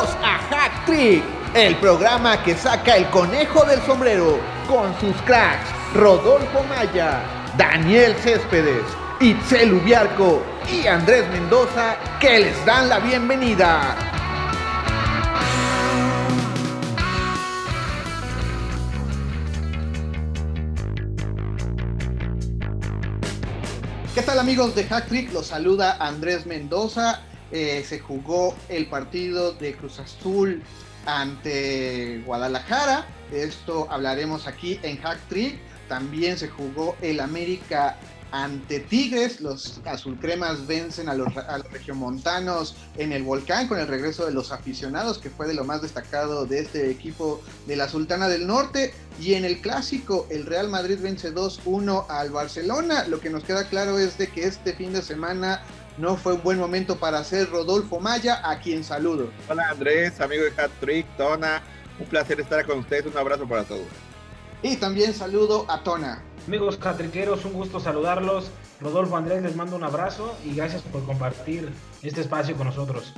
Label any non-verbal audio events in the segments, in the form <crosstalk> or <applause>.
A Hack Trick, el programa que saca el conejo del sombrero con sus cracks Rodolfo Maya, Daniel Céspedes, Itzel Ubiarco y Andrés Mendoza que les dan la bienvenida. ¿Qué tal amigos de Hack Trick? Los saluda Andrés Mendoza. Eh, se jugó el partido de Cruz Azul ante Guadalajara. De esto hablaremos aquí en Hack Trick. También se jugó el América ante Tigres. Los azulcremas vencen a los, a los regiomontanos en el volcán con el regreso de los aficionados, que fue de lo más destacado de este equipo de la Sultana del Norte. Y en el clásico, el Real Madrid vence 2-1 al Barcelona. Lo que nos queda claro es de que este fin de semana no fue un buen momento para hacer Rodolfo Maya, a quien saludo. Hola Andrés, amigo de Hat Trick, Tona. Un placer estar con ustedes. Un abrazo para todos. Y también saludo a Tona. Amigos catriqueros, un gusto saludarlos. Rodolfo Andrés les mando un abrazo y gracias por compartir este espacio con nosotros.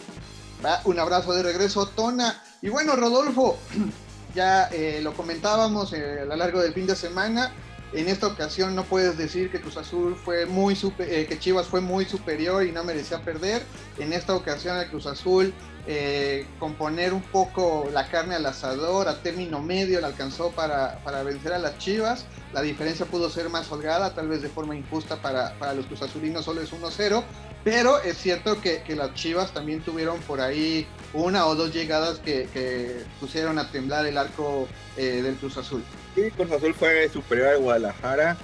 Va, un abrazo de regreso, Tona. Y bueno, Rodolfo, <clears throat> ya eh, lo comentábamos eh, a lo largo del fin de semana. En esta ocasión no puedes decir que Cruz Azul fue muy super, eh, que Chivas fue muy superior y no merecía perder. En esta ocasión el Cruz Azul eh, con poner un poco la carne al asador a término medio le alcanzó para, para, vencer a las Chivas. La diferencia pudo ser más holgada, tal vez de forma injusta para, para los Cruz Azulinos solo es 1-0. Pero es cierto que, que, las Chivas también tuvieron por ahí una o dos llegadas que, que pusieron a temblar el arco eh, del Cruz Azul. Sí, Cruz Azul fue superior a Guadalajara.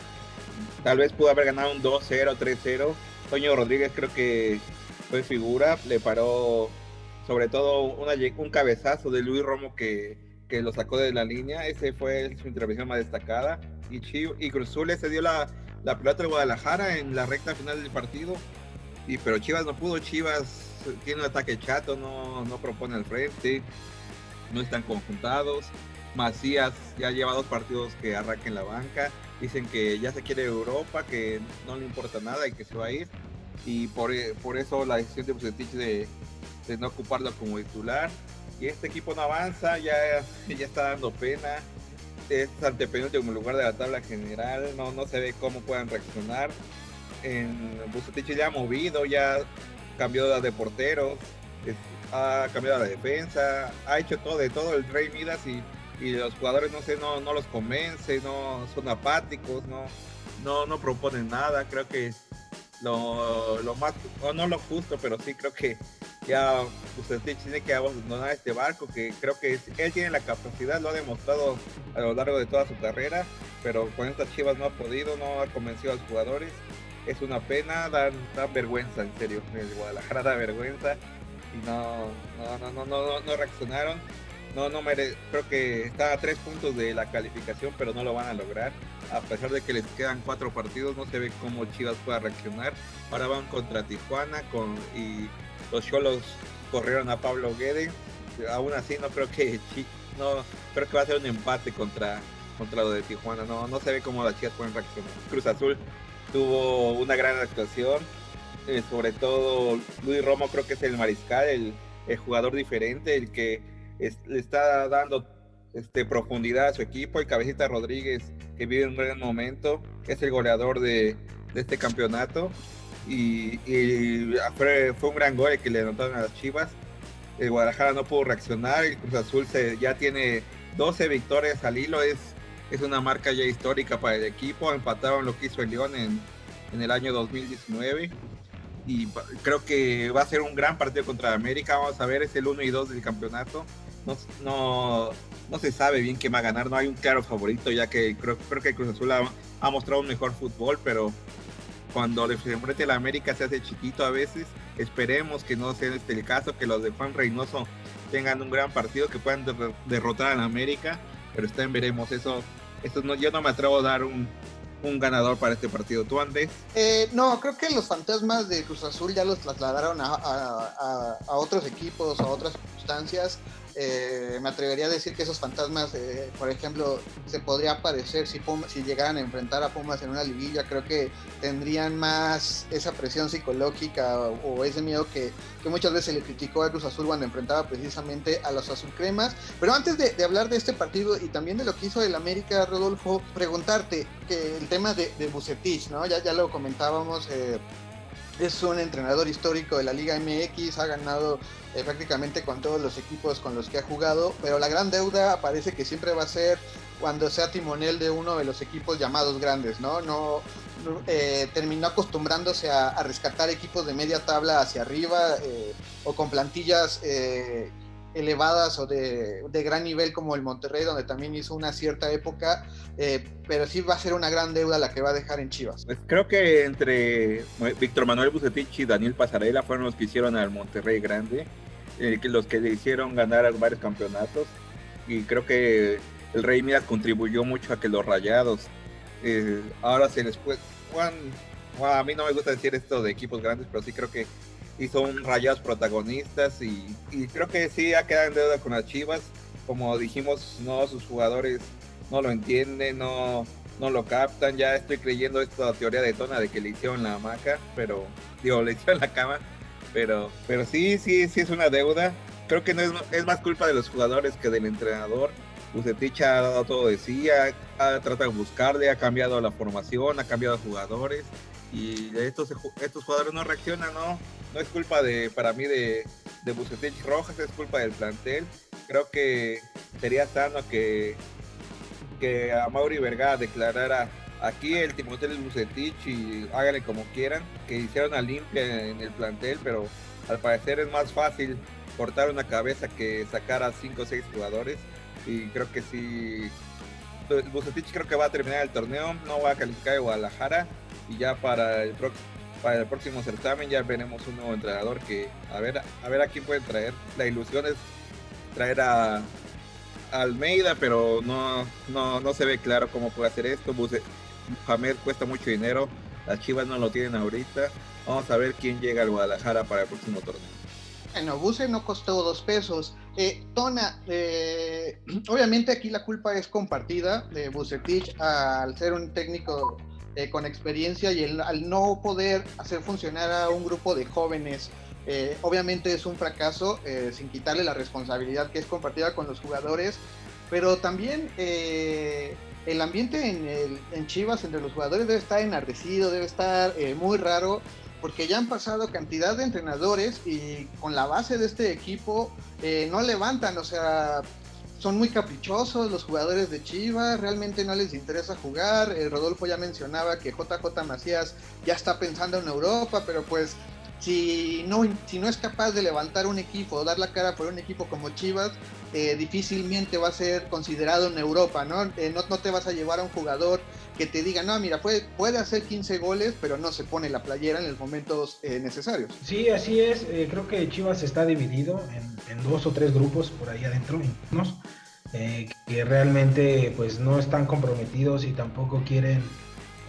Tal vez pudo haber ganado un 2-0, 3-0. Toño Rodríguez creo que fue figura, le paró sobre todo un cabezazo de Luis Romo que, que, lo sacó de la línea. Ese fue su intervención más destacada. Y, Chiv y Cruz Azul se dio la, la pelota de Guadalajara en la recta final del partido. Y, pero Chivas no pudo, Chivas tiene un ataque chato, no, no propone al frente, no están conjuntados. Macías ya lleva dos partidos que arranca en la banca. Dicen que ya se quiere Europa, que no le importa nada y que se va a ir. Y por, por eso la decisión de Bucetich de, de, no ocuparlo como titular. Y este equipo no avanza, ya, <laughs> ya está dando pena. Es antepenúltimo lugar de la tabla general, no, no se ve cómo puedan reaccionar en Bucetich ya ha movido, ya cambió de porteros, es, ha cambiado la defensa, ha hecho todo de todo el Rey Midas y, y los jugadores no sé, no, no los convence, no son apáticos, no, no, no proponen nada, creo que lo, lo más, o no lo justo, pero sí creo que ya Bucetich tiene que abandonar este barco, que creo que él tiene la capacidad, lo ha demostrado a lo largo de toda su carrera, pero con estas chivas no ha podido, no ha convencido a los jugadores es una pena, dan, dan vergüenza, en serio. El Guadalajara da vergüenza y no, no, no, no, no, no reaccionaron. No, no creo que está a tres puntos de la calificación, pero no lo van a lograr. A pesar de que les quedan cuatro partidos, no se ve cómo Chivas pueda reaccionar. Ahora van contra Tijuana con, y los Cholos corrieron a Pablo Guede. Aún así, no creo que no creo que va a ser un empate contra, contra lo de Tijuana. No, no se ve cómo las Chivas pueden reaccionar. Cruz Azul tuvo una gran actuación. Eh, sobre todo Luis Romo creo que es el mariscal, el, el jugador diferente, el que le está dando este, profundidad a su equipo. El Cabecita Rodríguez, que vive un gran momento, es el goleador de, de este campeonato. Y, fue, un gran gol el que le anotaron a las Chivas. El Guadalajara no pudo reaccionar. El Cruz Azul ya tiene 12 victorias al hilo. Es es una marca ya histórica para el equipo. Empataron lo que hizo el León en, en, el año 2019. Y creo que va a ser un gran partido contra América. Vamos a ver, es el 1 y 2 del campeonato. No, no, no se sabe bien quién va a ganar. No hay un claro favorito, ya que creo, creo que Cruz Azul ha, ha mostrado un mejor fútbol, pero cuando le enfrente a la América se hace chiquito a veces. Esperemos que no sea este el caso, que los de Juan Reynoso tengan un gran partido, que puedan der derrotar a la América. Pero está en veremos. Eso esto no, yo no me atrevo a dar un, un ganador para este partido. ¿Tú, Andrés? Eh, no, creo que los fantasmas de Cruz Azul ya los trasladaron a, a, a, a otros equipos, a otras circunstancias. Eh, me atrevería a decir que esos fantasmas, eh, por ejemplo, se podría aparecer si, si llegaran a enfrentar a Pumas en una liguilla, creo que tendrían más esa presión psicológica o, ese miedo que, muchas veces le criticó a Cruz Azul cuando enfrentaba precisamente a los azulcremas. Pero antes de, hablar de este partido y también de lo que hizo el América, Rodolfo, preguntarte que el tema de, de Bucetich, ¿no? Ya, ya lo comentábamos. Eh, es un entrenador histórico de la Liga MX, ha ganado eh, prácticamente con todos los equipos con los que ha jugado, pero la gran deuda parece que siempre va a ser cuando sea timonel de uno de los equipos llamados grandes, ¿no? No, eh, terminó acostumbrándose a, rescatar equipos de media tabla hacia arriba eh, o con plantillas elevadas o de, gran nivel como el Monterrey, donde también hizo una cierta época, eh, pero sí va a ser una gran deuda la que va a dejar en Chivas. Pues creo que entre Víctor Manuel Bucetich y Daniel Pasarela fueron los que hicieron al Monterrey grande, eh, los que le hicieron ganar varios campeonatos, y creo que el Rey Midas contribuyó mucho a que los rayados eh, ahora se les puede... Juan, a mí no me gusta decir esto de equipos grandes, pero sí creo que y son rayados protagonistas y, creo que sí ha quedado en deuda con las Chivas. Como dijimos, no sus jugadores no lo entienden, no, no lo captan. Ya estoy creyendo esta teoría de Tona de que le hicieron la hamaca, pero digo, le hicieron la cama. Pero, pero sí, sí, sí es una deuda. Creo que no es, es más culpa de los jugadores que del entrenador. Bucetich ha dado todo de sí, ha, tratado de buscarle, ha cambiado la formación, ha cambiado jugadores y estos, estos jugadores no reaccionan, ¿no? No es culpa de, para mí, de, de Rojas, es culpa del plantel. Creo que sería sano que, que a Mauri Vergara declarara aquí el Timoteo es Bucetich y háganle como quieran, que hicieron una limpia en el plantel, pero al parecer es más fácil cortar una cabeza que sacar a 5 o 6 jugadores y creo que si Bucetich creo que va a terminar el torneo, no va a calificar de Guadalajara y ya para el, para el próximo certamen ya veremos un nuevo entrenador que a ver a ver a quién pueden traer. La ilusión es traer a, Almeida, pero no, no, no se ve claro cómo puede hacer esto. Mohamed cuesta mucho dinero, las Chivas no lo tienen ahorita. Vamos a ver quién llega al Guadalajara para el próximo torneo. Bueno, Buse no costó dos pesos. Eh, Tona, eh, <clears throat> obviamente aquí la culpa es compartida de Bucetich al ser un técnico eh, con experiencia y al no poder hacer funcionar a un grupo de jóvenes, eh, obviamente es un fracaso, eh, sin quitarle la responsabilidad que es compartida con los jugadores, pero también el ambiente en, en, Chivas entre los jugadores debe estar enardecido, debe estar muy raro, porque ya han pasado cantidad de entrenadores y con la base de este equipo no levantan, o sea, son muy caprichosos los jugadores de Chivas, realmente no les interesa jugar. Eh, Rodolfo ya mencionaba que JJ Macías ya está pensando en Europa, pero pues si no, si no es capaz de levantar un equipo dar la cara por un equipo como Chivas, eh, difícilmente va a ser considerado en Europa, ¿no? Eh, ¿no? ¿no? te vas a llevar a un jugador que te diga, no, mira, puede, puede hacer 15 goles, pero no se pone la playera en los momentos necesarios. Sí, así es. creo que Chivas está dividido en dos o tres grupos por ahí adentro, eh, que realmente pues no están comprometidos y tampoco quieren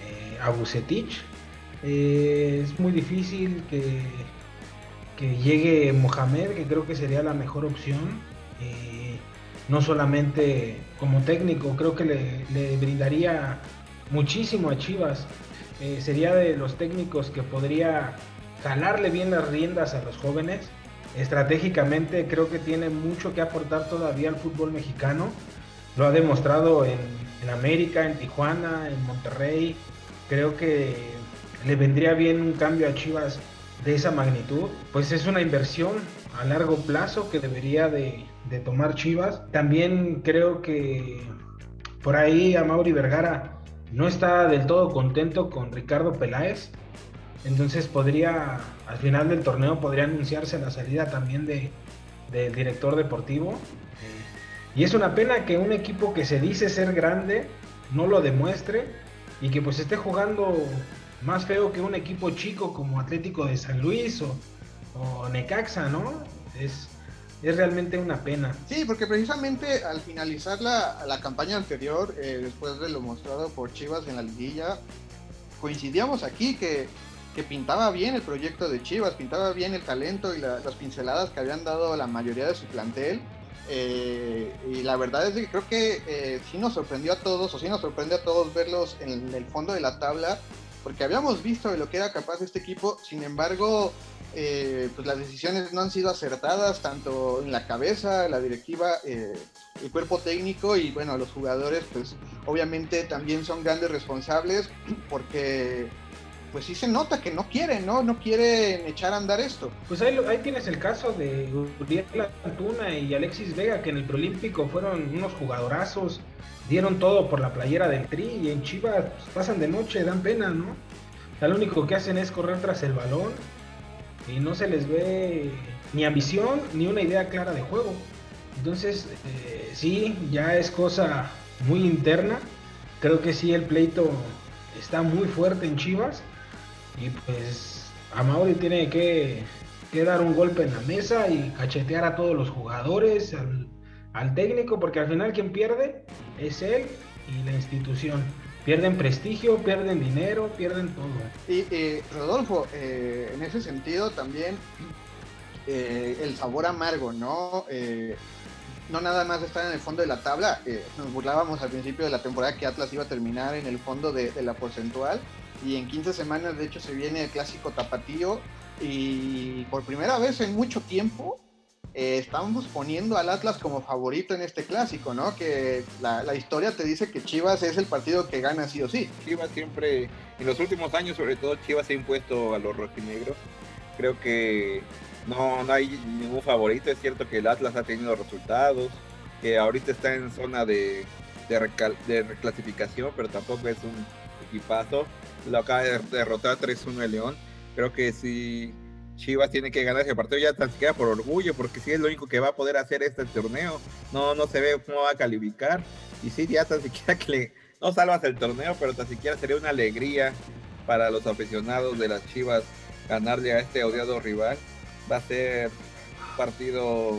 eh, a Bucetich. Eh, es muy difícil que, que llegue Mohamed, que creo que sería la mejor opción. no solamente como técnico, creo que le, le brindaría muchísimo a Chivas. sería de los técnicos que podría jalarle bien las riendas a los jóvenes estratégicamente creo que tiene mucho que aportar todavía al fútbol mexicano. Lo ha demostrado en, América, en Tijuana, en Monterrey. Creo que le vendría bien un cambio a Chivas de esa magnitud. Pues es una inversión a largo plazo que debería de, de tomar Chivas. También creo que por ahí a Mauri Vergara no está del todo contento con Ricardo Peláez. Entonces podría, al final del torneo, podría anunciarse la salida también de, del director deportivo. y es una pena que un equipo que se dice ser grande no lo demuestre y que pues esté jugando más feo que un equipo chico como Atlético de San Luis o, Necaxa, ¿no? Es, es realmente una pena. Sí, porque precisamente al finalizar la, la campaña anterior, eh, después de lo mostrado por Chivas en la liguilla, coincidíamos aquí que que pintaba bien el proyecto de Chivas, pintaba bien el talento y las pinceladas que habían dado la mayoría de su plantel. Eh, y la verdad es que creo que eh, sí nos sorprendió a todos, o sí nos sorprendió a todos verlos en el fondo de la tabla, porque habíamos visto de lo que era capaz este equipo, sin embargo, eh, pues las decisiones no han sido acertadas, tanto en la cabeza, la directiva, el cuerpo técnico y bueno, los jugadores, pues obviamente también son grandes responsables, porque pues sí se nota que no quieren, ¿no? No quieren echar a andar esto. Pues ahí, ahí tienes el caso de Uriel Antuna y Alexis Vega, que en el Prolímpico fueron unos jugadorazos, dieron todo por la playera del Tri y en Chivas pasan de noche, dan pena, ¿no? lo único que hacen es correr tras el balón y no se les ve ni ambición ni una idea clara de juego. Entonces, eh, sí, ya es cosa muy interna. Creo que sí, el pleito está muy fuerte en Chivas y pues a Mauri tiene que, dar un golpe en la mesa y cachetear a todos los jugadores, al, técnico, porque al final quien pierde es él y la institución. Pierden prestigio, pierden dinero, pierden todo. Y eh, Rodolfo, eh, en ese sentido también eh, el sabor amargo, ¿no? no nada más estar en el fondo de la tabla. nos burlábamos al principio de la temporada que Atlas iba a terminar en el fondo de, de la porcentual y en 15 semanas de hecho se viene el clásico tapatío y por primera vez en mucho tiempo eh, estamos poniendo al Atlas como favorito en este clásico, ¿no? Que la, historia te dice que Chivas es el partido que gana sí o sí. Chivas siempre, en los últimos años sobre todo, Chivas se ha impuesto a los rojinegros. Creo que no, no hay ningún favorito, es cierto que el Atlas ha tenido resultados, que ahorita está en zona de, de, de reclasificación, pero tampoco es un equipazo lo acaba de derrotar 3-1 el León. Creo que si Chivas tiene que ganar ese partido ya tan siquiera por orgullo, porque si es lo único que va a poder hacer este torneo. No, no se ve cómo va a calificar. Y sí, ya tan siquiera que le, no salvas el torneo, pero tan siquiera sería una alegría para los aficionados de las Chivas ganarle a este odiado rival. Va a ser un partido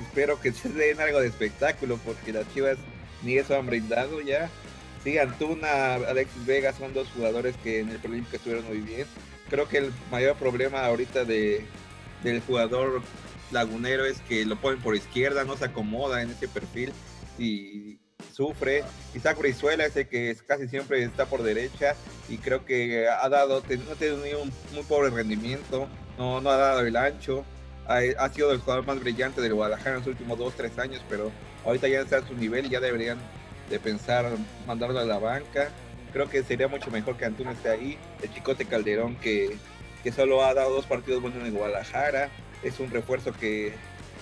espero que se den algo de espectáculo, porque las Chivas ni eso han brindado ya. Sí, Antuna, Alexis Vega son dos jugadores que en el que estuvieron muy bien. Creo que el mayor problema ahorita de, del jugador lagunero es que lo ponen por izquierda, no se acomoda en ese perfil y sufre. Isaac Brizuela es el que casi siempre está por derecha y creo que ha dado, no ha tenido un muy pobre rendimiento, no, no ha dado el ancho. Ha, ha, sido el jugador más brillante del Guadalajara en los últimos dos, tres años, pero ahorita ya está a su nivel y ya deberían de pensar mandarlo a la banca. Creo que sería mucho mejor que Antuna esté ahí. El Chicote Calderón que, que solo ha dado dos partidos buenos en Guadalajara. Es un refuerzo que,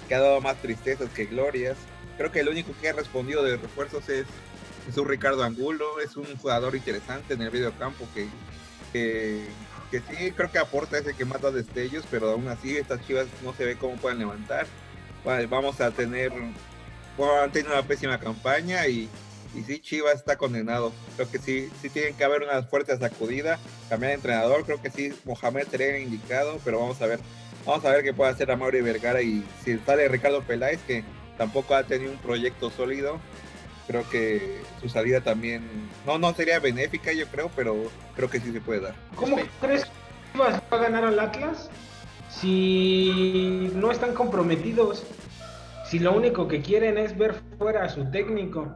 que ha dado más tristezas que glorias. Creo que el único que ha respondido de refuerzos es, es un Ricardo Angulo. Es un jugador interesante en el medio campo que, que, que sí creo que aporta ese que da destellos, pero aún así estas chivas no se ve cómo pueden levantar. vamos a tener, bueno, han tenido una pésima campaña y, y sí, Chivas está condenado. Creo que sí, sí tienen que haber una fuerte sacudida, cambiar de entrenador. Creo que sí, Mohamed sería indicado, pero vamos a ver. Vamos a ver qué puede hacer a Mauri Vergara y si sale Ricardo Peláez, que tampoco ha tenido un proyecto sólido. Creo que su salida también, no, no sería benéfica, yo creo, pero creo que sí se puede dar. ¿Cómo crees que Chivas va a ganar al Atlas si no están comprometidos? Si lo único que quieren es ver fuera a su técnico.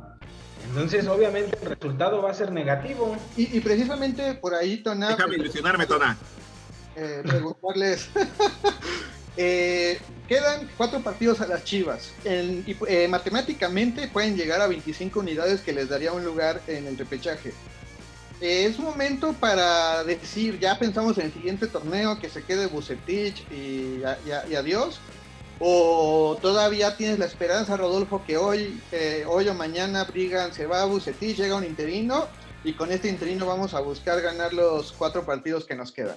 Entonces, obviamente, el resultado va a ser negativo. Y, precisamente por ahí, Tona. Déjame ilusionarme, Tona. Eh, preguntarles. <laughs> Eh, quedan cuatro partidos a las Chivas. y, eh, matemáticamente pueden llegar a 25 unidades que les daría un lugar en el repechaje. es momento para decir, ya pensamos en el siguiente torneo, que se quede Bucetich y, y adiós ¿O todavía tienes la esperanza, Rodolfo, que hoy, eh, hoy o mañana Brigan se va a Bucetich, llega un interino y con este interino vamos a buscar ganar los cuatro partidos que nos quedan?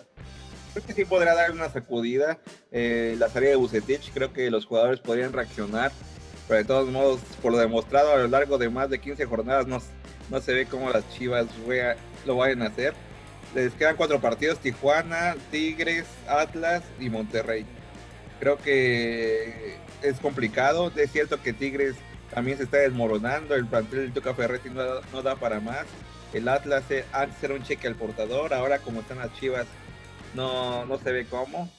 Creo que sí podrá dar una sacudida eh, la salida de Bucetich. Creo que los jugadores podrían reaccionar, pero de todos modos, por lo demostrado a lo largo de más de 15 jornadas, no, no se ve cómo las Chivas lo vayan a hacer. Les quedan cuatro partidos: Tijuana, Tigres, Atlas y Monterrey Creo que es complicado. Es cierto que Tigres también se está desmoronando. El plantel del Tuca Ferretti no, da para más. El Atlas antes era un cheque al portador. Ahora, como están las chivas, no, no se ve cómo.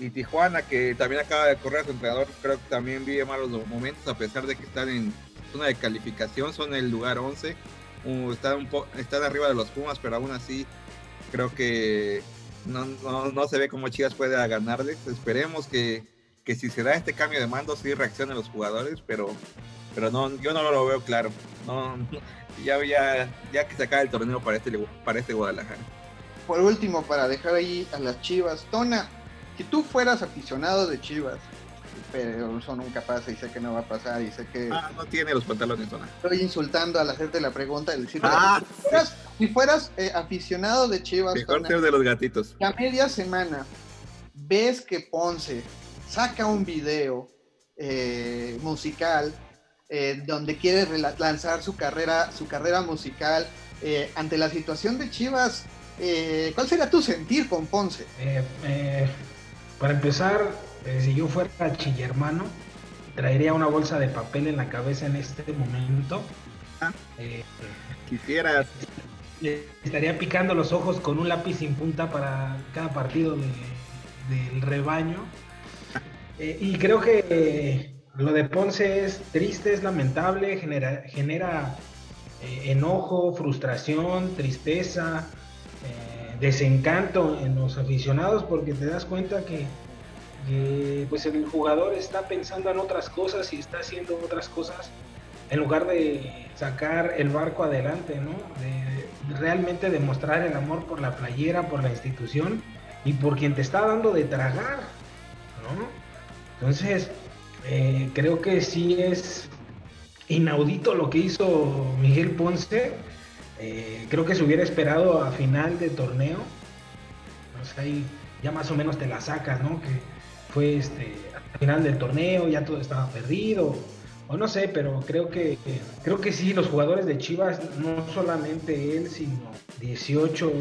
y Tijuana, que también acaba de correr su entrenador, creo que también vive malos momentos, a pesar de que están en zona de calificación, son el lugar 11, están, un están arriba de los Pumas, pero aún así creo que no, no, se ve cómo Chivas puede ganarles. Esperemos que, que, si se da este cambio de mando, sí reaccionen los jugadores, pero, pero no, yo no lo veo claro. No, <laughs> ya, ya, ya que se acabe el torneo para este, para este Guadalajara. Por último, para dejar ahí a las Chivas, Tona, si tú fueras aficionado de Chivas, pero eso nunca pasa y sé que no va a pasar y sé que... Ah, no tiene los pantalones, Tona. Estoy insultando al hacerte la pregunta y decir... Ah, si fueras, eh, aficionado de Chivas... Mejor de los gatitos. a media semana ves que Ponce saca un video eh, musical eh, donde quiere lanzar su carrera, su carrera musical ante la situación de Chivas, ¿cuál sería tu sentir con Ponce? Para empezar, eh, si yo fuera chillermano, traería una bolsa de papel en la cabeza en este momento. Ah, eh, quisieras. estaría picando los ojos con un lápiz sin punta para cada partido del rebaño. <laughs> Eh, y creo que lo de Ponce es triste, es lamentable, genera, genera enojo, frustración, tristeza desencanto en los aficionados porque te das cuenta que, pues el jugador está pensando en otras cosas y está haciendo otras cosas en lugar de sacar el barco adelante, ¿no? De, realmente demostrar el amor por la playera, por la institución y por quien te está dando de tragar, ¿no? Entonces, eh, creo que sí es inaudito lo que hizo Miguel Ponce eh, creo que se hubiera esperado a final de torneo. Pues ahí ya más o menos te la sacas, ¿no? Que fue este, a final del torneo, ya todo estaba perdido. O no sé, pero creo que creo que sí, los jugadores de Chivas, no solamente él, sino 18,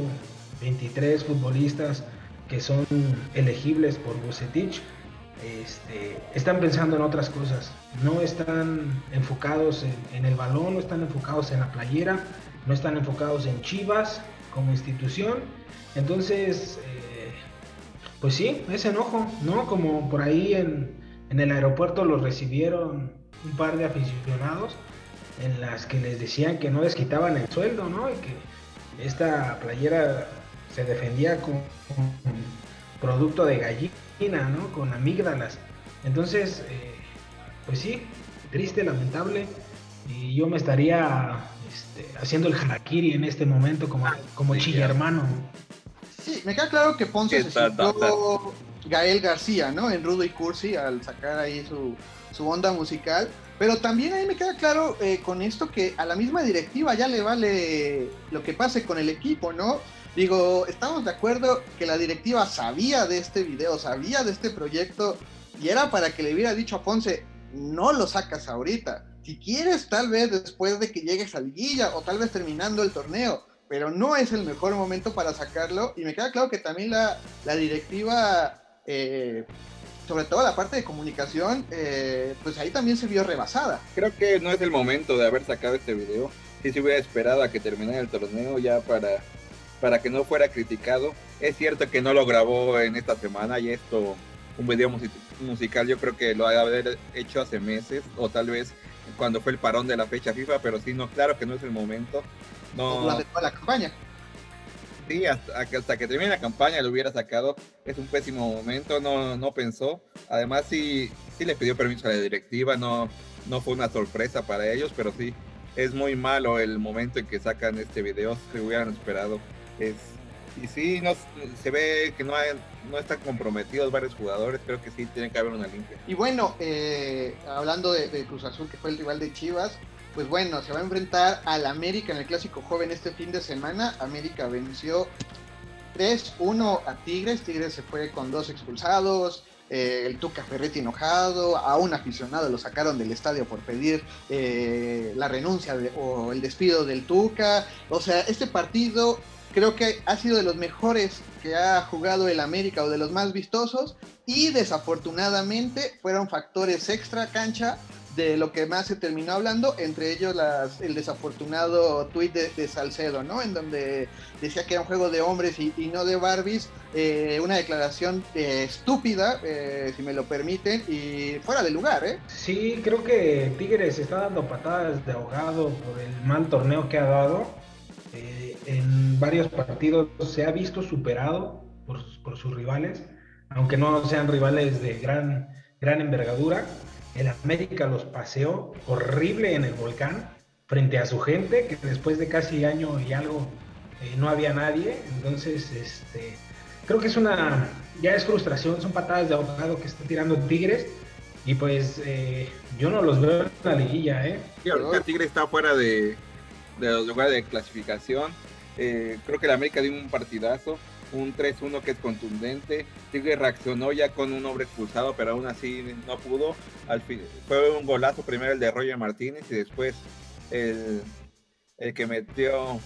23 futbolistas que son elegibles por Bucetich, este, están pensando en otras cosas. No están enfocados en el balón, no están enfocados en la playera, no están enfocados en Chivas como institución. Entonces, eh, pues sí, ese enojo, ¿no? Como por ahí en, el aeropuerto los recibieron un par de aficionados en las que les decían que no les quitaban el sueldo, ¿no? Y que esta playera se defendía con, producto de gallina, ¿no? Con amígdalas. Entonces, eh, pues sí, triste, lamentable. Y yo me estaría este, haciendo el harakiri en este momento como, como hermano. Sí, me queda claro que Ponce se sintió Gael García, ¿no? En Rudo y Cursi al sacar ahí su, su onda musical. Pero también ahí me queda claro eh, con esto que a la misma directiva ya le vale lo que pase con el equipo, ¿no? Digo, estamos de acuerdo que la directiva sabía de este video, sabía de este proyecto y era para que le hubiera dicho a Ponce, no lo sacas ahorita si quieres, tal vez después de que llegues al guilla o tal vez terminando el torneo, pero no es el mejor momento para sacarlo. Y me queda claro que también la, directiva, eh, sobre todo la parte de comunicación, eh, pues ahí también se vio rebasada. Creo que no es el momento de haber sacado este video. Si se hubiera esperado a que terminara el torneo ya para, para que no fuera criticado. Es cierto que no lo grabó en esta semana y esto, un video musical, yo creo que lo ha de haber hecho hace meses o tal vez cuando fue el parón de la fecha FIFA, pero sí, no, claro que no es el momento. No, durante toda la campaña. Sí, hasta, hasta que termine la campaña lo hubiera sacado. Es un pésimo momento, no, no pensó. Además, sí, sí le pidió permiso a la directiva, no, no fue una sorpresa para ellos, pero sí, es muy malo el momento en que sacan este video. Se hubieran esperado. Es, y sí, no, se ve que no, hay, no están comprometidos varios jugadores, creo que sí tiene que haber una limpia. Y bueno, eh, hablando de, Cruz Azul, que fue el rival de Chivas, pues bueno, se va a enfrentar al América en el Clásico Joven este fin de semana. América venció 3-1 a Tigres, Tigres se fue con dos expulsados, eh, el Tuca Ferretti enojado, a un aficionado lo sacaron del estadio por pedir eh, la renuncia o el despido del Tuca. O sea, este partido creo que ha sido de los mejores que ha jugado el América o de los más vistosos y desafortunadamente fueron factores extra cancha de lo que más se terminó hablando, entre ellos las, el desafortunado tuit de, Salcedo, ¿no? En donde decía que era un juego de hombres y, no de Barbies, eh, una declaración eh, estúpida, eh, si me lo permiten, y fuera de lugar, ¿eh? Sí, creo que Tigres está dando patadas de ahogado por el mal torneo que ha dado. en varios partidos se ha visto superado por, por sus rivales, aunque no sean rivales de gran, gran envergadura el América los paseó horrible en el volcán frente a su gente, que después de casi año y algo eh, no había nadie. Entonces, este, creo que es una, ya es frustración, son patadas de ahogado que está tirando Tigres. Y pues eh, yo no los veo en la liguilla, ¿eh? Sí, ahorita Tigres está fuera de, de los lugares de clasificación. Eh, creo que el América dio un partidazo un 3-1 que es contundente. Tigre reaccionó ya con un hombre expulsado, pero aún así no pudo. Al fin, fue un golazo primero el de Roger Martínez y después el, el que metió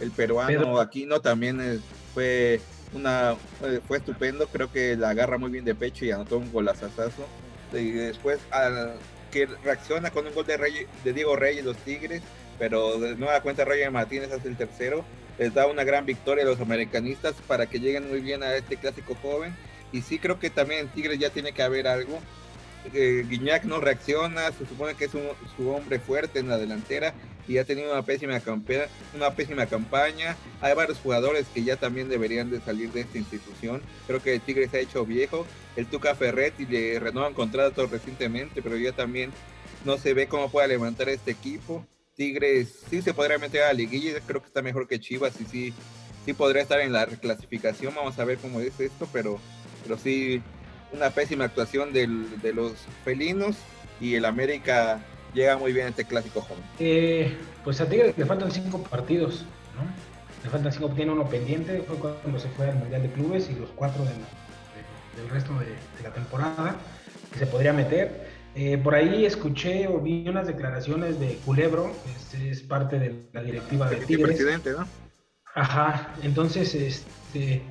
el peruano Aquino también eh, fue una eh, fue estupendo. Creo que la agarra muy bien de pecho y anotó un golazazazo. Y después que reacciona con un gol de, de Diego Reyes los Tigres, pero de nueva cuenta Roger Martínez hace el tercero les da una gran victoria a los americanistas para que lleguen muy bien a este clásico joven. Y sí creo que también en Tigres ya tiene que haber algo. Eh, Guiñac no reacciona, se supone que es su hombre fuerte en la delantera y ha tenido una pésima, campaña. Hay varios jugadores que ya también deberían de salir de esta institución. Creo que el Tigres se ha hecho viejo. El Tuca Ferretti le renuevan contrato recientemente, pero ya también no se ve cómo pueda levantar este equipo. Tigres sí se podría meter a la liguilla, creo que está mejor que Chivas y sí, sí podría estar en la reclasificación, vamos a ver cómo es esto, pero, pero sí, una pésima actuación del, de los felinos y el América llega muy bien a este clásico joven. Eh, pues a Tigres le faltan cinco partidos, ¿no? Le faltan cinco, tiene uno pendiente, fue cuando se fue al Mundial de Clubes y los cuatro del resto de, de la temporada que se podría meter. Eh, por ahí escuché o vi unas declaraciones de Culebro, este es parte de la directiva de Tigres. presidente, ¿no? Ajá, entonces, este,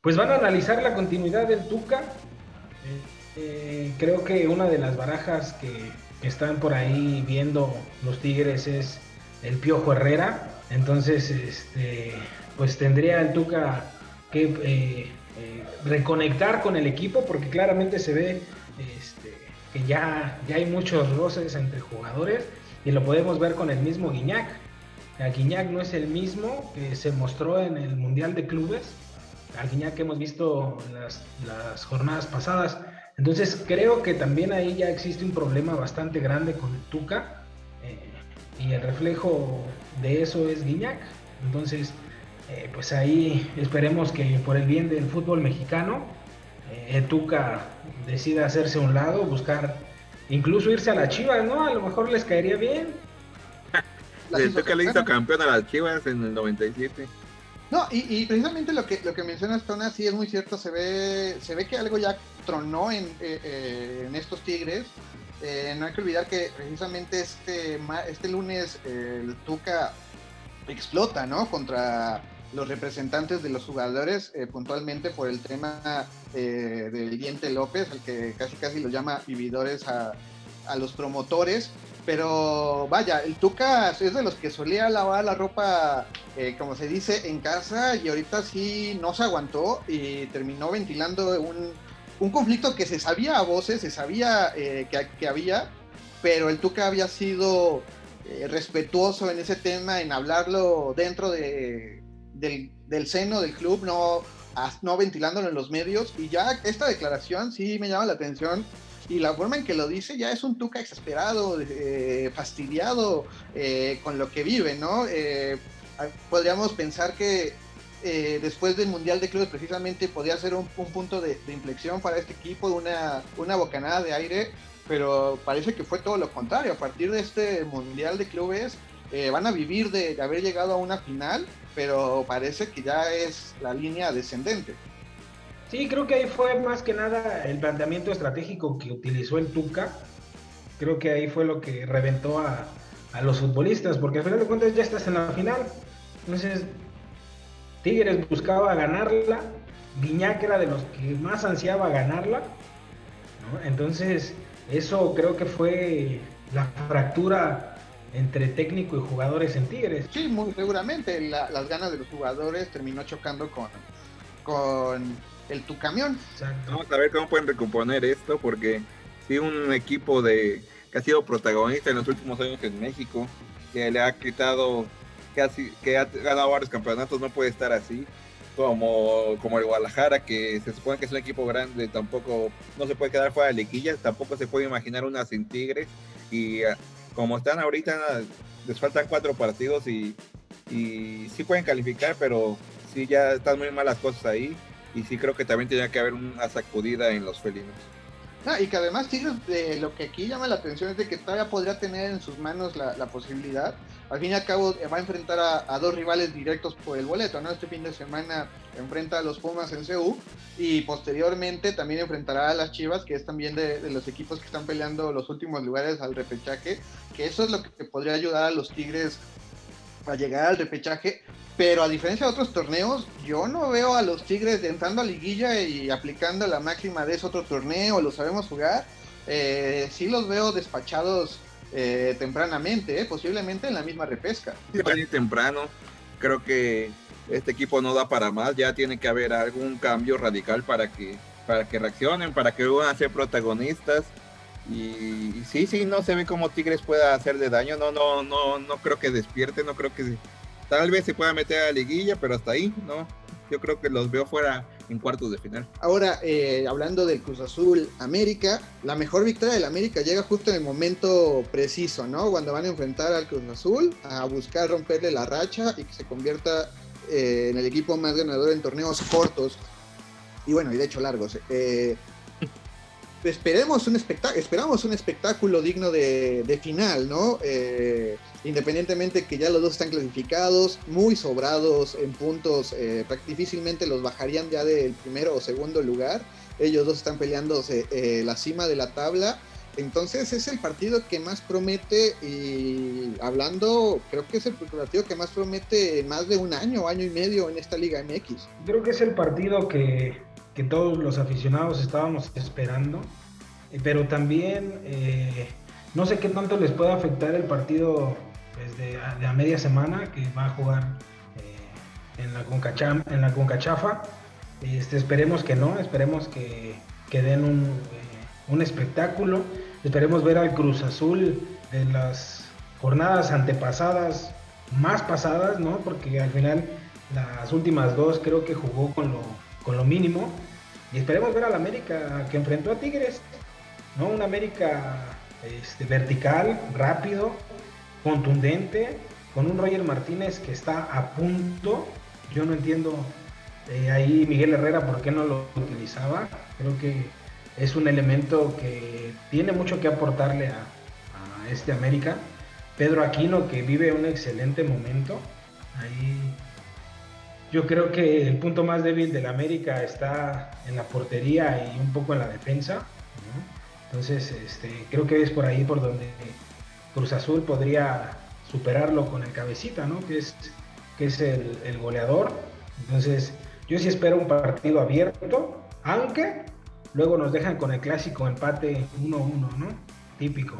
pues van a analizar la continuidad del Tuca. Eh, eh, creo que una de las barajas que, están por ahí viendo los Tigres es el Piojo Herrera. Entonces, este, pues tendría el Tuca que reconectar con el equipo porque claramente se ve que ya, ya hay muchos roces entre jugadores y lo podemos ver con el mismo Guiñac. Guiñac no es el mismo que se mostró en el Mundial de Clubes, al Guiñac que hemos visto las, las jornadas pasadas. Entonces creo que también ahí ya existe un problema bastante grande con el Tuca eh, y el reflejo de eso es Guiñac. Entonces, eh, pues ahí esperemos que por el bien del fútbol mexicano, eh, Tuca decida hacerse a un lado, buscar, incluso irse a las Chivas, ¿no? A lo mejor les caería bien. El Tuca le hizo campeón a las Chivas en el 97. No, y, precisamente lo que lo que mencionas, Tona, sí es muy cierto, se ve, se ve que algo ya tronó en, eh, eh, en estos Tigres. no hay que olvidar que precisamente este, este lunes el Tuca explota, ¿no? Contra los representantes de los jugadores eh, puntualmente por el tema eh, del Diente López, el que casi casi lo llama vividores a, los promotores. Pero vaya, el Tuca es de los que solía lavar la ropa, eh, como se dice, en casa y ahorita sí no se aguantó y terminó ventilando un, un conflicto que se sabía a voces, se sabía que, que, había, pero el Tuca había sido respetuoso en ese tema, en hablarlo dentro de, del, seno del club, no, no ventilándolo en los medios. Y ya esta declaración sí me llama la atención. Y la forma en que lo dice ya es un Tuca exasperado, eh, fastidiado eh, con lo que vive, ¿no? Eh, podríamos pensar que después del Mundial de Clubes precisamente podía ser un, punto de, inflexión para este equipo, una, una bocanada de aire, pero parece que fue todo lo contrario. A partir de este Mundial de Clubes van a vivir de, haber llegado a una final pero parece que ya es la línea descendente. Sí, creo que ahí fue más que nada el planteamiento estratégico que utilizó el Tuca. Creo que ahí fue lo que reventó a, los futbolistas, porque al final de cuentas ya estás en la final. Entonces, Tigres buscaba ganarla, Viñac era de los que más ansiaba ganarla. Entonces, Eso creo que fue la fractura entre técnico y jugadores en Tigres. Sí, muy seguramente. las ganas de los jugadores terminó chocando con, con el tu camión. Vamos a ver cómo pueden recomponer esto, porque si un equipo de que ha sido protagonista en los últimos años en México, que le ha quitado, que ha, que ha ganado varios campeonatos, no puede estar así. Como, como el Guadalajara, que se supone que es un equipo grande, tampoco no se puede quedar fuera de liquillas, tampoco se puede imaginar una sin Tigres. Y como están ahorita, les faltan cuatro partidos y, y sí pueden calificar, pero sí ya están muy malas cosas ahí. Y sí creo que también tenía que haber una sacudida en los felinos. Ah, y que además Tigres, de lo que aquí llama la atención es de que todavía podría tener en sus manos la, posibilidad. Al fin y al cabo va a enfrentar a, dos rivales directos por el boleto, ¿no? Este fin de semana enfrenta a los Pumas en CU y posteriormente también enfrentará a las Chivas, que es también de, los equipos que están peleando los últimos lugares al repechaje, que eso es lo que podría ayudar a los Tigres a llegar al repechaje, pero a diferencia de otros torneos, yo no veo a los Tigres entrando a liguilla y aplicando la máxima de ese otro torneo, lo sabemos jugar. Eh, sí los veo despachados eh, tempranamente, eh, posiblemente en la misma repesca. Temprano. Creo que este equipo no da para más. Ya tiene que haber algún cambio radical para que, para que reaccionen, para que van a ser protagonistas. Y, sí, sí, no se ve cómo Tigres pueda hacer de daño. No, no, no, no creo que despierte, no creo que Tal vez se pueda meter a la liguilla, pero hasta ahí, ¿no? Yo creo que los veo fuera en cuartos de final. Ahora, eh, hablando del Cruz Azul América, la mejor victoria del América llega justo en el momento preciso, ¿no? Cuando van a enfrentar al Cruz Azul, a buscar romperle la racha y que se convierta eh, en el equipo más ganador en torneos cortos y bueno, y de hecho largos. Eh, esperemos un esperamos un espectáculo digno de, final, ¿no? Eh, independientemente que ya los dos están clasificados, muy sobrados en puntos, eh, difícilmente los bajarían ya del primero o segundo lugar. Ellos dos están peleándose eh, la cima de la tabla. Entonces es el partido que más promete y hablando, creo que es el partido que más promete más de un año, año y medio en esta Liga MX. Creo que es el partido que que todos los aficionados estábamos esperando, eh, pero también eh, no sé qué tanto les puede afectar el partido pues, de, a media semana que va a jugar eh, en, la Concacham, en la Concachafa. Este, esperemos que no, esperemos que, que den un, un espectáculo, esperemos ver al Cruz Azul de las jornadas antepasadas, más pasadas, ¿no? Porque al final las últimas dos creo que jugó con lo con lo mínimo. Y esperemos ver al América que enfrentó a Tigres, ¿no? Un América este, vertical, rápido, contundente, con un Roger Martínez que está a punto. Yo no entiendo eh, ahí Miguel Herrera por qué no lo utilizaba. Creo que es un elemento que tiene mucho que aportarle a, este América. Pedro Aquino que vive un excelente momento. Ahí yo creo que el punto más débil del América está en la portería y un poco en la defensa. Entonces, este, creo que es por ahí por donde Cruz Azul podría superarlo con el cabecita, ¿no? Que es, que es el, goleador. Entonces, yo sí espero un partido abierto, aunque luego nos dejan con el clásico empate 1-1, ¿no? Típico.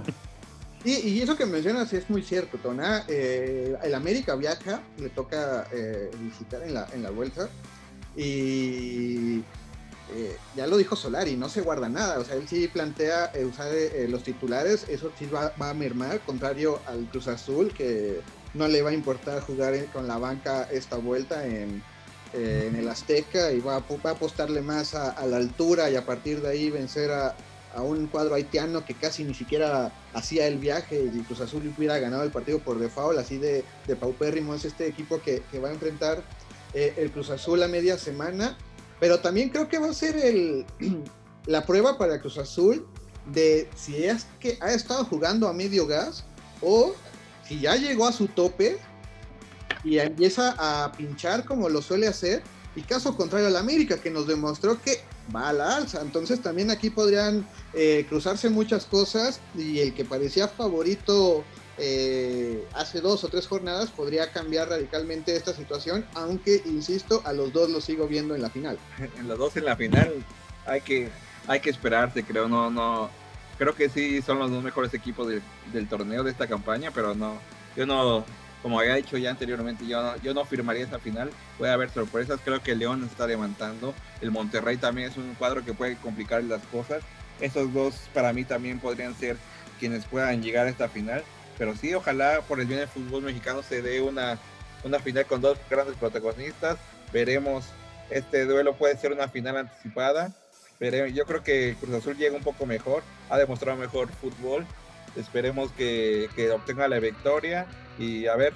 Y, eso que mencionas es muy cierto, Tona. Eh, el América viaja, le toca eh, visitar en la, en la vuelta. Y eh, ya lo dijo Solari, no se guarda nada. O sea, él sí plantea usar los titulares, eso sí va, a mermar, contrario al Cruz Azul, que no le va a importar jugar con la banca esta vuelta en, en el Azteca y va a, apostarle más a, la altura y a partir de ahí vencer a, a un cuadro haitiano que casi ni siquiera hacía el viaje y Cruz Azul hubiera ganado el partido por default, así de, de paupérrimo es este equipo que, va a enfrentar eh, el Cruz Azul a media semana, pero también creo que va a ser el, <clears throat> la prueba para Cruz Azul de si es que ha estado jugando a medio gas o si ya llegó a su tope y empieza a pinchar como lo suele hacer y caso contrario al América que nos demostró que va a la alza. Entonces también aquí podrían eh, cruzarse muchas cosas y el que parecía favorito eh, hace dos o tres jornadas podría cambiar radicalmente esta situación, aunque, insisto, a los dos los sigo viendo en la final. <laughs> En los dos en la final hay que, hay que esperarse, creo, no, no, creo que sí son los dos mejores equipos del torneo de esta campaña, pero no, yo no, como había dicho ya anteriormente, yo no, yo no firmaría esa final. Puede haber sorpresas, creo que León está levantando, el Monterrey también es un cuadro que puede complicar las cosas. Esos dos para mí también podrían ser quienes puedan llegar a esta final. Pero sí, ojalá por el bien del fútbol mexicano se dé una, una final con dos grandes protagonistas. Veremos, este duelo puede ser una final anticipada. Pero yo creo que Cruz Azul llega un poco mejor, ha demostrado mejor fútbol. Esperemos que, que obtenga la victoria y a ver,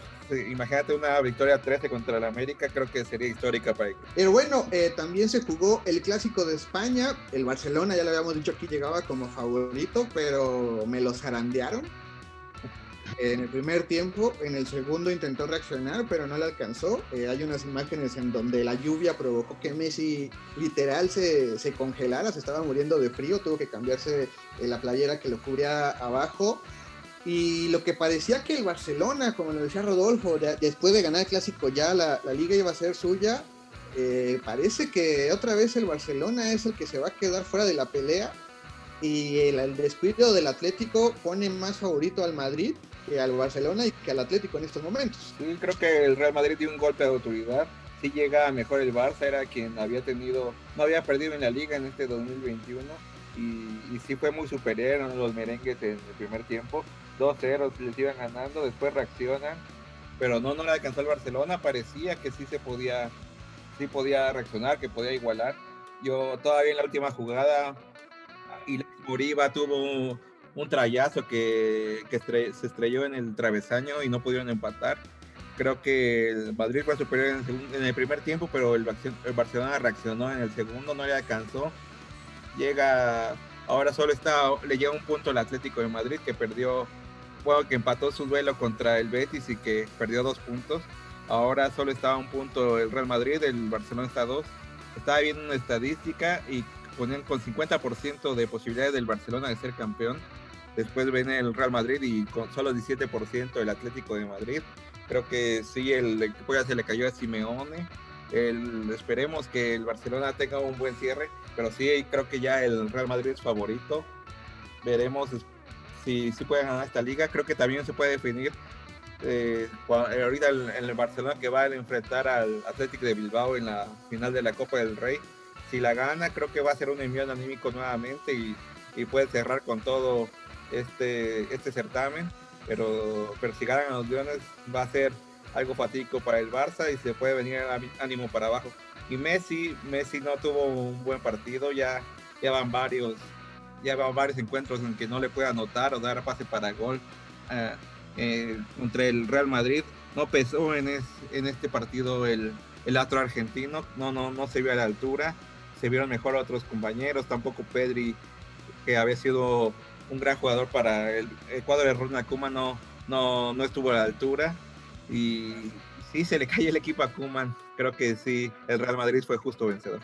imagínate una victoria 13 contra el América, creo que sería histórica para ellos. Pero bueno, eh, también se jugó el clásico de España. El Barcelona, ya lo habíamos dicho aquí, llegaba como favorito, pero me lo zarandearon en el primer tiempo. En el segundo intentó reaccionar, pero no le alcanzó. Eh, hay unas imágenes en donde la lluvia provocó que Messi literal se, se congelara, se estaba muriendo de frío, tuvo que cambiarse eh, la playera que lo cubría abajo. Y lo que parecía que el Barcelona, como lo decía Rodolfo, después de ganar el clásico ya la, liga iba a ser suya, eh, parece que otra vez el Barcelona es el que se va a quedar fuera de la pelea y el, el descuido del Atlético pone más favorito al Madrid que al Barcelona y que al Atlético en estos momentos. Sí, creo que el Real Madrid dio un golpe de autoridad. Sí llega mejor el Barça, era quien había tenido, no había perdido en la liga en este 2021 y, sí fue muy superior los merengues en el primer tiempo 2-0 les iban ganando, después reaccionan, pero no, no le alcanzó el Barcelona, parecía que sí se podía, sí podía reaccionar, que podía igualar. Yo todavía en la última jugada, y Moriba tuvo un, trayazo que, se estrelló en el travesaño y no pudieron empatar. Creo que el Madrid fue superior en el, en el primer tiempo, pero el, el Barcelona reaccionó en el segundo, no le alcanzó. Llega ahora solo está, le llega un punto al Atlético de Madrid que perdió juego que empató su duelo contra el Betis y que perdió dos puntos. Ahora solo estaba un punto el Real Madrid, el Barcelona está dos. Estaba viendo una estadística y ponían con 50% de posibilidades del Barcelona de ser campeón. Después viene el Real Madrid y con solo 17% el Atlético de Madrid. Creo que sí, el equipo ya se le cayó a Simeone. El, esperemos que el Barcelona tenga un buen cierre, pero sí creo que ya el Real Madrid es favorito. Veremos si, si pueden ganar esta liga. Creo que también se puede definir eh, eh, ahorita en el, Barcelona que va a enfrentar al Atlético de Bilbao en la final de la Copa del Rey. Si la gana, creo que va a ser un envío anímico nuevamente y, y, puede cerrar con todo este, este certamen. Pero, pero si ganan los Leones, va a ser algo fatídico para el Barça y se puede venir ánimo para abajo. Y Messi, Messi no tuvo un buen partido, ya, ya van varios ya va varios encuentros en que no le puede anotar o dar pase para gol eh, eh, entre el Real Madrid. No pesó en, en este partido el, el otro argentino, no, no, no se vio a la altura. Se vieron mejor otros compañeros, tampoco Pedri, que había sido un gran jugador para el, cuadro de Ronald Koeman, no, no, no estuvo a la altura. Y sí, se le cae el equipo a Kuman. Creo que sí, el Real Madrid fue justo vencedor.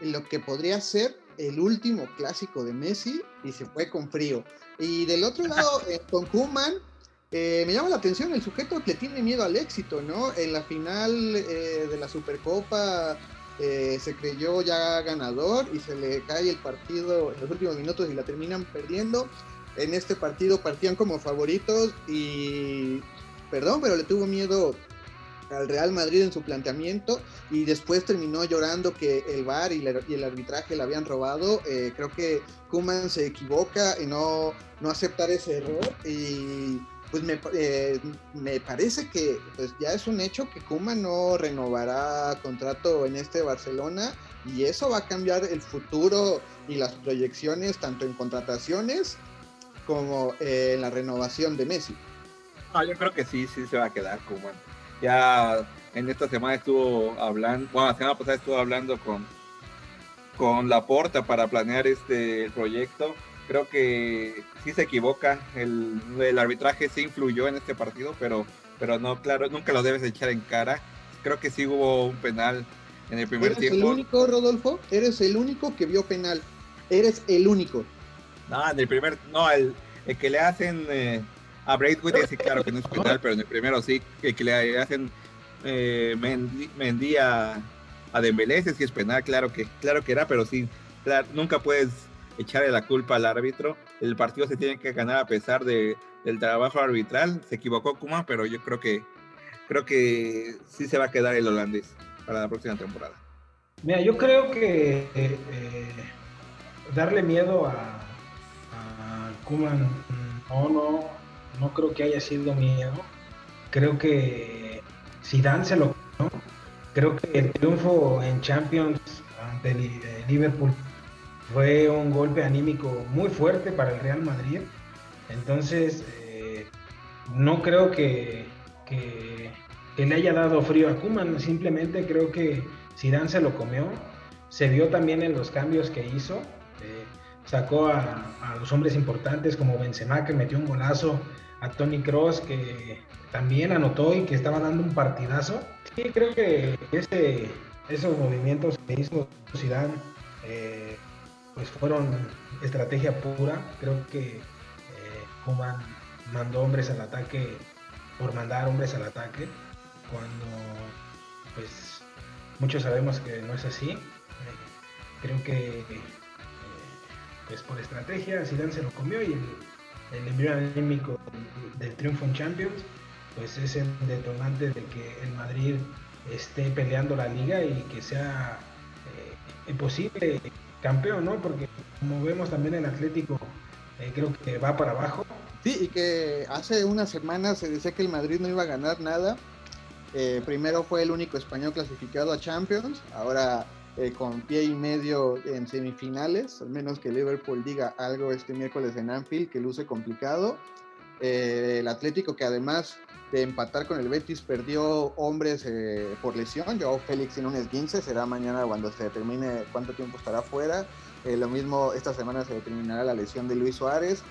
Lo que podría ser el último clásico de Messi y se fue con frío. Y del otro <laughs> lado, eh, con Kuman, eh, me llama la atención el sujeto que tiene miedo al éxito, ¿no? En la final eh, de la Supercopa se creyó ya ganador y se le cae el partido en los últimos minutos y la terminan perdiendo. En este partido partían como favoritos y, perdón, pero le tuvo miedo al Real Madrid en su planteamiento y después terminó llorando que el VAR y, el arbitraje le habían robado. Eh, creo que Kuman se equivoca en no, no aceptar ese error y pues me, eh, me parece que pues ya es un hecho que Kuman no renovará contrato en este Barcelona y eso va a cambiar el futuro y las proyecciones tanto en contrataciones como eh, en la renovación de Messi. Ah, yo creo que sí, sí se va a quedar Kuman ya en esta semana estuvo hablando, bueno, la semana pasada estuvo hablando con, con Laporta para planear este proyecto. Creo que sí se equivoca, el, el, arbitraje sí influyó en este partido, pero, pero no, claro, nunca lo debes echar en cara. Creo que sí hubo un penal en el primer ¿Eres tiempo. ¿Eres el único, Rodolfo? Eres el único que vio penal. Eres el único. No, en el primer, no, el, el que le hacen eh, a Braithwaite sí, claro que no es penal, pero en el primero sí, que, le hacen eh, Mendy, a, a Dembélé, sí es penal, claro que, claro que era, pero sí, nunca puedes echarle la culpa al árbitro. El partido se tiene que ganar a pesar de, del trabajo arbitral. Se equivocó Kuma, pero yo creo que creo que sí se va a quedar el holandés para la próxima temporada. Mira, yo creo que eh, darle miedo a, a Kuman, no, no, no creo que haya sido miedo. Creo que Zidane se lo ¿no? Creo que el triunfo en Champions ante eh, Liverpool fue un golpe anímico muy fuerte para el Real Madrid. Entonces, eh, no creo que, que, le haya dado frío a Kuman, simplemente creo que Zidane se lo comió. Se vio también en los cambios que hizo. Eh, sacó a, los hombres importantes como Benzema, que metió un golazo, a Tony Cross, que también anotó y que estaba dando un partidazo. Sí, creo que ese, esos movimientos que hizo Zidane eh, pues fueron estrategia pura. Creo que eh, mandó hombres al ataque por mandar hombres al ataque, cuando pues muchos sabemos que no es así. Eh, creo que eh, pues por estrategia Zidane se lo comió y el, el envío anímico del, triunfo en Champions pues es el detonante de que el Madrid esté peleando la liga y que sea posible campeón, ¿no? Porque como vemos también el Atlético eh, creo que va para abajo. Sí, y que hace unas semanas se decía que el Madrid no iba a ganar nada. Eh, primero fue el único español clasificado a Champions, ahora eh, con pie y medio en semifinales, al menos que Liverpool diga algo este miércoles en Anfield, que luce complicado. El Atlético que además de empatar con el Betis perdió hombres por lesión, yo Félix en un esguince, será mañana cuando se determine cuánto tiempo estará fuera. Eh, lo mismo, esta semana se determinará la lesión de Luis Suárez,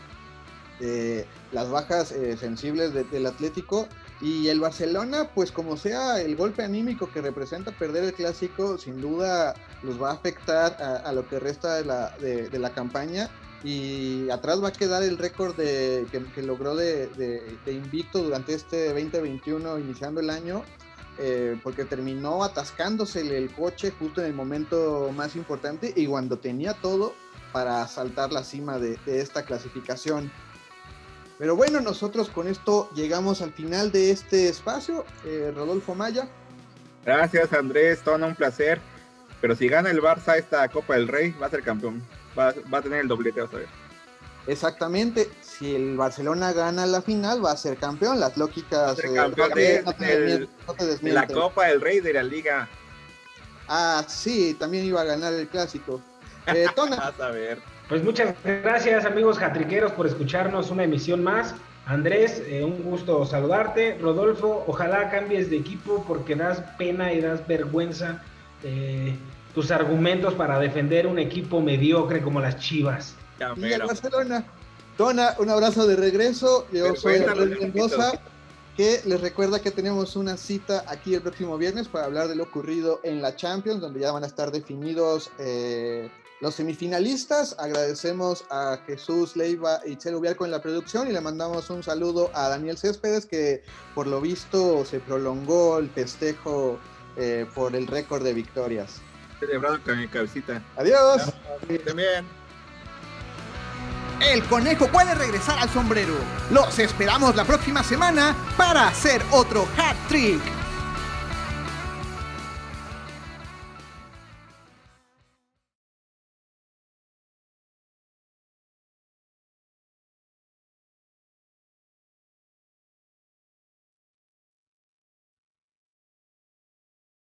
eh, las bajas eh, sensibles del Atlético y el Barcelona, pues como sea el golpe anímico que representa perder el clásico, sin duda los va a afectar a, lo que resta de la, de, la, campaña y atrás va a quedar el récord que, que, logró de, de, invicto durante este 2021 iniciando el año eh, porque terminó atascándose el coche justo en el momento más importante y cuando tenía todo para saltar la cima de, esta clasificación. Pero bueno, nosotros con esto llegamos al final de este espacio. Eh, Rodolfo Maya. Gracias Andrés, todo un placer. Pero si gana el Barça esta Copa del Rey, va a ser campeón. Va, va a tener el doblete, vamos a ver. Exactamente, si el Barcelona gana la final, va a ser campeón. Las lógicas. Eh, campeón de, la Copa del Rey de la Liga. Ah, sí, también iba a ganar el clásico. Eh, <laughs> Tona. a ver. Pues muchas gracias, amigos jatriqueros, por escucharnos una emisión más. Andrés, eh, un gusto saludarte. Rodolfo, ojalá cambies de equipo porque das pena y das vergüenza eh, tus argumentos para defender un equipo mediocre como las Chivas. Y el Barcelona. Tona, un abrazo de regreso. Yo soy Andrés Mendoza, que les recuerda que tenemos una cita aquí el próximo viernes para hablar de lo ocurrido en la Champions, donde ya van a estar definidos eh, los semifinalistas. Agradecemos a Jesús Leiva y Chelo Ubiarco en la producción y le mandamos un saludo a Daniel Céspedes, que por lo visto se prolongó el festejo eh, por el récord de victorias. Celebrado con mi cabecita. Adiós. También el conejo puede regresar al sombrero. Los esperamos la próxima semana para hacer otro hat trick.